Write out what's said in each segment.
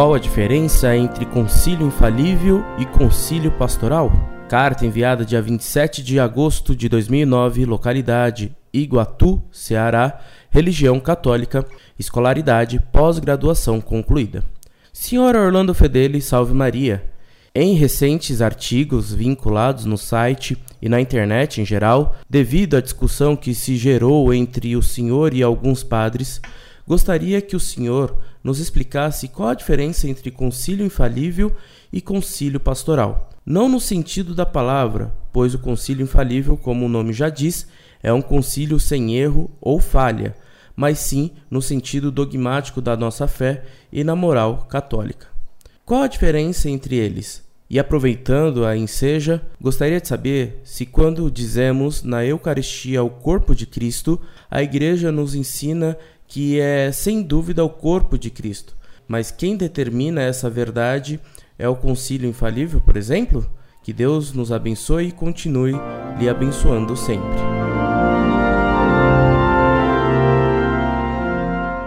Qual a diferença entre concílio infalível e concílio pastoral? Carta enviada dia 27 de agosto de 2009, localidade Iguatu, Ceará, religião católica, escolaridade, pós-graduação concluída. Senhor Orlando Fedeli, salve Maria. Em recentes artigos vinculados no site e na internet em geral, devido à discussão que se gerou entre o senhor e alguns padres, gostaria que o senhor nos explicasse qual a diferença entre concílio infalível e concílio pastoral. Não no sentido da palavra, pois o concílio infalível, como o nome já diz, é um concílio sem erro ou falha, mas sim no sentido dogmático da nossa fé e na moral católica. Qual a diferença entre eles? E aproveitando a enseja, gostaria de saber se, quando dizemos na Eucaristia o corpo de Cristo, a Igreja nos ensina que é sem dúvida o corpo de Cristo. Mas quem determina essa verdade é o concílio infalível, por exemplo? Que Deus nos abençoe e continue lhe abençoando sempre.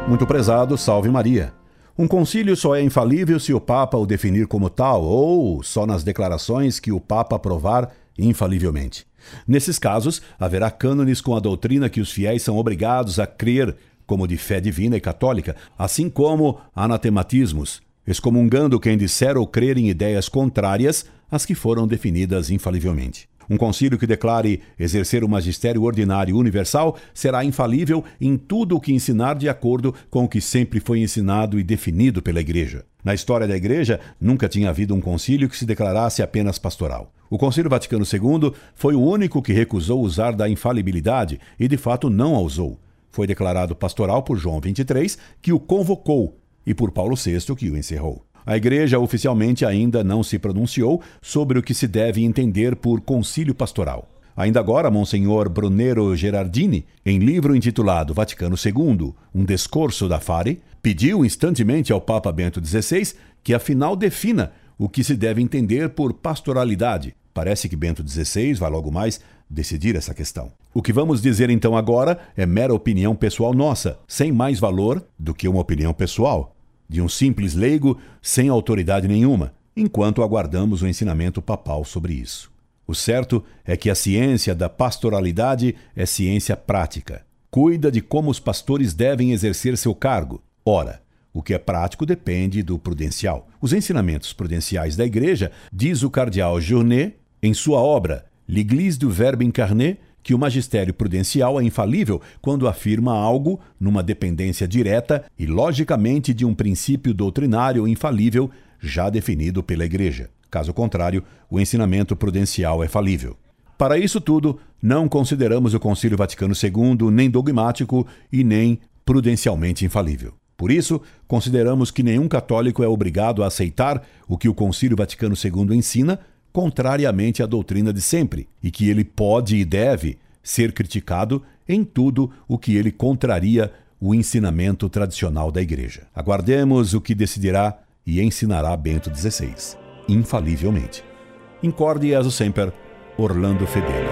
Muito prezado, salve Maria. Um concílio só é infalível se o Papa o definir como tal, ou só nas declarações que o Papa aprovar infalivelmente. Nesses casos, haverá cânones com a doutrina que os fiéis são obrigados a crer, como de fé divina e católica, assim como anatematismos, excomungando quem disser ou crer em ideias contrárias às que foram definidas infalivelmente. Um concílio que declare exercer o magistério ordinário universal será infalível em tudo o que ensinar de acordo com o que sempre foi ensinado e definido pela Igreja. Na história da Igreja, nunca tinha havido um concílio que se declarasse apenas pastoral. O Concílio Vaticano II foi o único que recusou usar da infalibilidade e, de fato, não a usou. Foi declarado pastoral por João XXIII, que o convocou, e por Paulo VI, que o encerrou. A Igreja oficialmente ainda não se pronunciou sobre o que se deve entender por concílio pastoral. Ainda agora, Monsenhor Brunero Gerardini, em livro intitulado Vaticano II, um discurso da Fare, pediu instantemente ao Papa Bento XVI que afinal defina o que se deve entender por pastoralidade. Parece que Bento XVI vai logo mais decidir essa questão. O que vamos dizer então agora é mera opinião pessoal nossa, sem mais valor do que uma opinião pessoal de um simples leigo sem autoridade nenhuma, enquanto aguardamos o ensinamento papal sobre isso. O certo é que a ciência da pastoralidade é ciência prática. Cuida de como os pastores devem exercer seu cargo. Ora, o que é prático depende do prudencial. Os ensinamentos prudenciais da Igreja, diz o cardeal Journet em sua obra L'Église du Verbe incarné, que o magistério prudencial é infalível quando afirma algo numa dependência direta e logicamente de um princípio doutrinário infalível já definido pela Igreja. Caso contrário, o ensinamento prudencial é falível. Para isso tudo, não consideramos o Concílio Vaticano II nem dogmático e nem prudencialmente infalível. Por isso, consideramos que nenhum católico é obrigado a aceitar o que o Concílio Vaticano II ensina contrariamente à doutrina de sempre, e que ele pode e deve ser criticado em tudo o que ele contraria o ensinamento tradicional da Igreja. Aguardemos o que decidirá e ensinará Bento XVI, infalivelmente. Incorde Jesus Semper, Orlando Fedeli.